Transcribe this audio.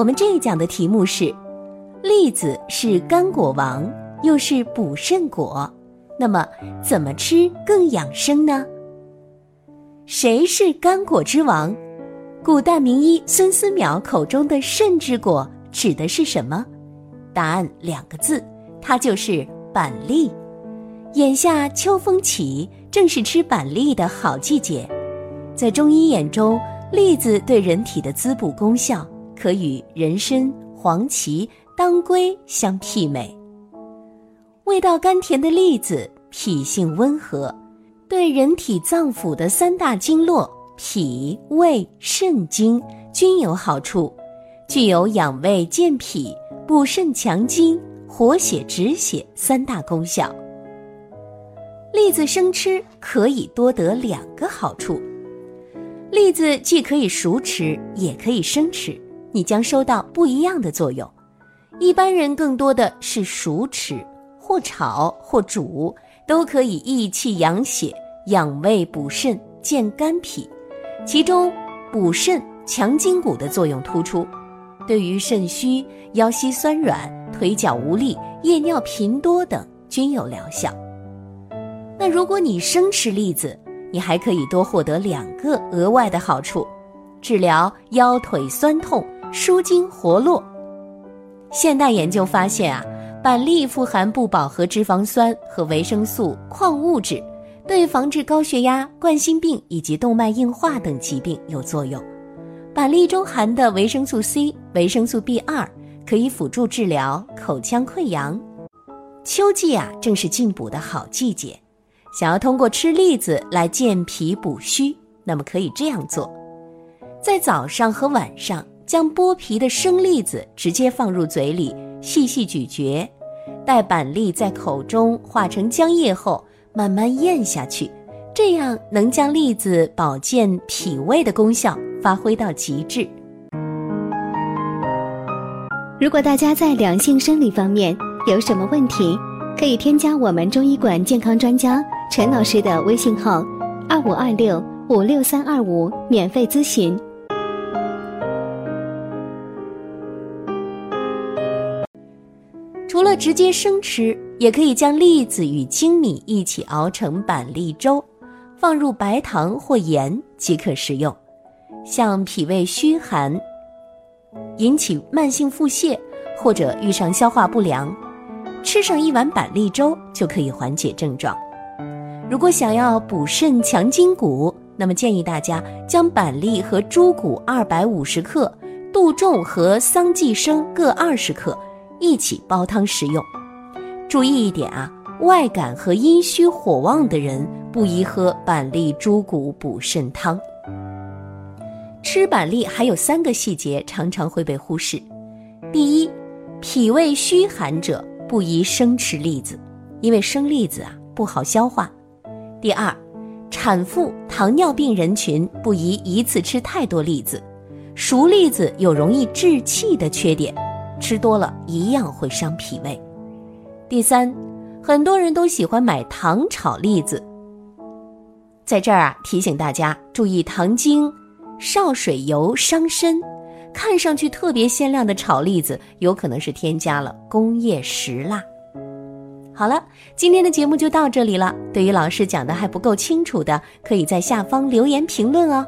我们这一讲的题目是：栗子是干果王，又是补肾果，那么怎么吃更养生呢？谁是干果之王？古代名医孙思邈口中的肾之果指的是什么？答案两个字，它就是板栗。眼下秋风起，正是吃板栗的好季节。在中医眼中，栗子对人体的滋补功效可与人参、黄芪、当归相媲美。味道甘甜的栗子，脾性温和，对人体脏腑的三大经络脾、胃、肾经均有好处，具有养胃健脾、补肾强筋、活血止血三大功效。栗子生吃可以多得两个好处。栗子既可以熟吃，也可以生吃，你将收到不一样的作用。一般人更多的是熟吃，或炒或煮，都可以益气养血、养胃补肾、健肝脾。其中补肾强筋骨的作用突出，对于肾虚、腰膝酸软、腿脚无力、夜尿频多等均有疗效。那如果你生吃栗子，你还可以多获得两个额外的好处：治疗腰腿酸痛、舒筋活络。现代研究发现啊，板栗富含不饱和脂肪酸和维生素、矿物质，对防治高血压、冠心病以及动脉硬化等疾病有作用。板栗中含的维生素 C、维生素 B 二可以辅助治疗口腔溃疡。秋季啊，正是进补的好季节。想要通过吃栗子来健脾补虚，那么可以这样做：在早上和晚上，将剥皮的生栗子直接放入嘴里，细细咀嚼，待板栗在口中化成浆液后，慢慢咽下去，这样能将栗子保健脾胃的功效发挥到极致。如果大家在两性生理方面有什么问题，可以添加我们中医馆健康专家。陈老师的微信号：二五二六五六三二五，免费咨询。了直接生吃，也可以将栗子与粳米一起熬成板栗粥，放入白糖或盐即可食用。像脾胃虚寒、引起慢性腹泻或者遇上消化不良，吃上一碗板栗粥就可以缓解症状。如果想要补肾强筋骨，那么建议大家将板栗和猪骨二百五十克、杜仲和桑寄生各二十克一起煲汤食用。注意一点啊，外感和阴虚火旺的人不宜喝板栗猪骨补肾汤。吃板栗还有三个细节常常会被忽视：第一，脾胃虚寒者不宜生吃栗子，因为生栗子啊不好消化。第二，产妇、糖尿病人群不宜一次吃太多栗子，熟栗子有容易滞气的缺点，吃多了一样会伤脾胃。第三，很多人都喜欢买糖炒栗子，在这儿啊提醒大家注意糖精、少水油伤身，看上去特别鲜亮的炒栗子有可能是添加了工业石蜡。好了，今天的节目就到这里了。对于老师讲的还不够清楚的，可以在下方留言评论哦。